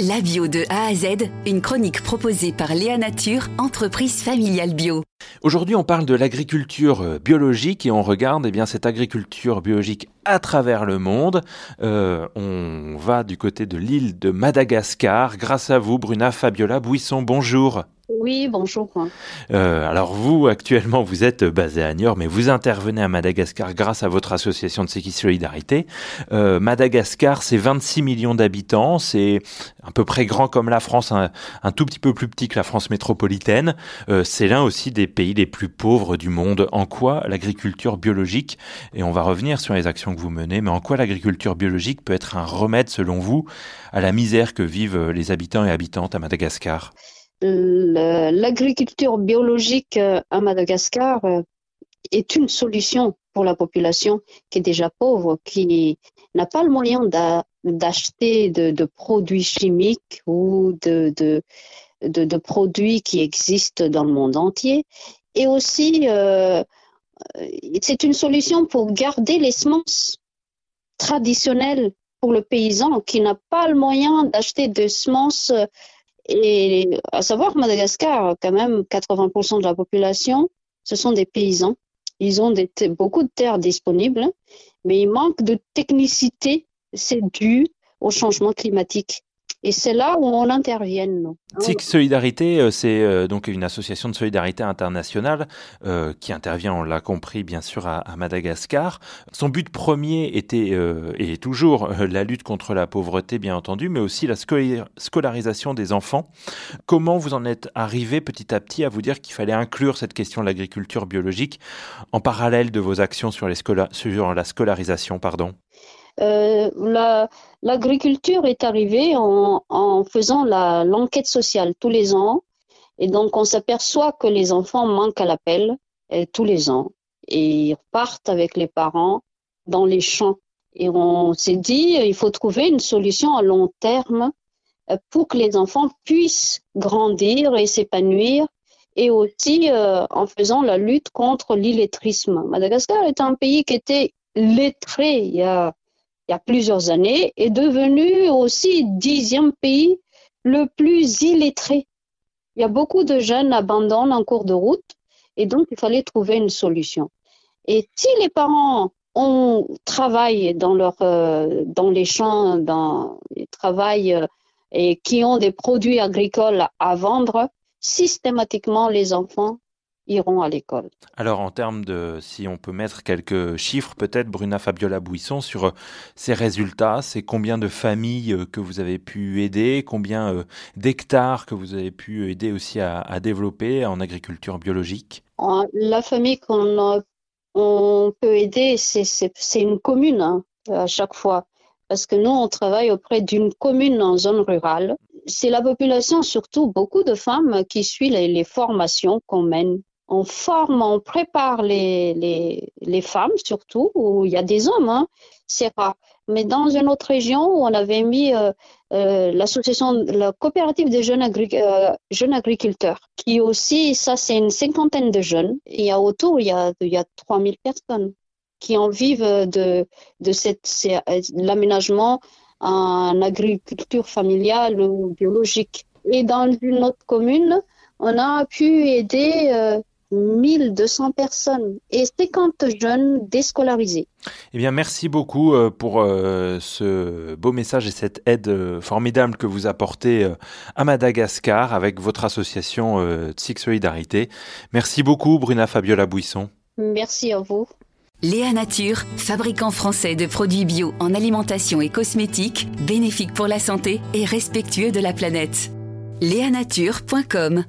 La bio de A à Z, une chronique proposée par Léa Nature, entreprise familiale bio. Aujourd'hui, on parle de l'agriculture euh, biologique et on regarde eh bien, cette agriculture biologique à travers le monde. Euh, on va du côté de l'île de Madagascar. Grâce à vous, Bruna Fabiola Buisson, bonjour. Oui, bonjour. Euh, alors vous, actuellement, vous êtes basé à Niort, mais vous intervenez à Madagascar grâce à votre association de sécurité Solidarité. Euh, Madagascar, c'est 26 millions d'habitants, c'est à peu près grand comme la France, un, tout petit peu plus petit que la France métropolitaine. Euh, c'est l'un aussi des pays les plus pauvres du monde. En quoi l'agriculture biologique, et on va revenir sur les actions que vous menez, mais en quoi l'agriculture biologique peut être un remède, selon vous, à la misère que vivent les habitants et habitantes à Madagascar? L'agriculture biologique euh, à Madagascar euh, est une solution pour la population qui est déjà pauvre, qui n'a pas le moyen d'acheter de, produits chimiques ou de, produits qui existent dans le monde entier. Et aussi, euh, c'est une solution pour garder les semences traditionnelles pour le paysan qui n'a pas le moyen d'acheter des semences et à savoir Madagascar, quand même, 80% de la population, ce sont des paysans. Ils ont beaucoup de terres disponibles, mais il manque de technicité. C'est dû au changement climatique. Et c'est là où on intervient. Nous. Solidarité, euh, c'est euh, donc une association de solidarité internationale euh, qui intervient, on l'a compris, bien sûr, à, Madagascar. Son but premier était et est toujours la lutte contre la pauvreté, bien entendu, mais aussi la scolarisation des enfants. Comment vous en êtes arrivé petit à petit à vous dire qu'il fallait inclure cette question de l'agriculture biologique en parallèle de vos actions sur, les sur la scolarisation pardon? Euh, l'agriculture est arrivée en, faisant l'enquête sociale tous les ans. Et donc, on s'aperçoit que les enfants manquent à l'appel euh, tous les ans. Et ils repartent avec les parents dans les champs. Et on s'est dit, il faut trouver une solution à long terme euh, pour que les enfants puissent grandir et s'épanouir et aussi euh, en faisant la lutte contre l'illettrisme. Madagascar est un pays qui était lettré il y a il y a plusieurs années, est devenu aussi dixième pays le plus illettré. Il y a beaucoup de jeunes abandonnent en cours de route et donc il fallait trouver une solution. Et si les parents ont travaillé dans leur euh, dans les champs, dans les travaillent euh, et qui ont des produits agricoles à vendre, systématiquement les enfants iront à l'école. Alors en termes de, si on peut mettre quelques chiffres peut-être, Bruna Fabiola Bouisson, sur euh, ces résultats, c'est combien de familles euh, que vous avez pu aider, combien euh, d'hectares que vous avez pu aider aussi à, développer en agriculture biologique? La famille qu'on on peut aider, c'est une commune hein, à chaque fois. Parce que nous, on travaille auprès d'une commune en zone rurale. C'est la population, surtout beaucoup de femmes, qui suit les formations qu'on mène on forme, on prépare les, les, les, femmes surtout, où il y a des hommes, hein, c'est rare. Mais dans une autre région où on avait mis euh, euh, l'association, la coopérative des jeunes, euh, jeunes, agriculteurs, qui aussi, ça c'est une cinquantaine de jeunes. Il y a autour, il y a, il y a 3000 personnes qui en vivent de, de cette, l'aménagement en agriculture familiale ou biologique. Et dans une autre commune, on a pu aider 1200 personnes et 50 jeunes déscolarisés. Eh bien, merci beaucoup euh, pour euh, ce beau message et cette aide euh, formidable que vous apportez à Madagascar avec votre association Six Solidarité. Merci beaucoup, Bruna Fabiola Bouisson. Merci à vous. Léa Nature, fabricant français de produits bio en alimentation et cosmétiques, bénéfique pour la santé et respectueux de la planète. Léanature.com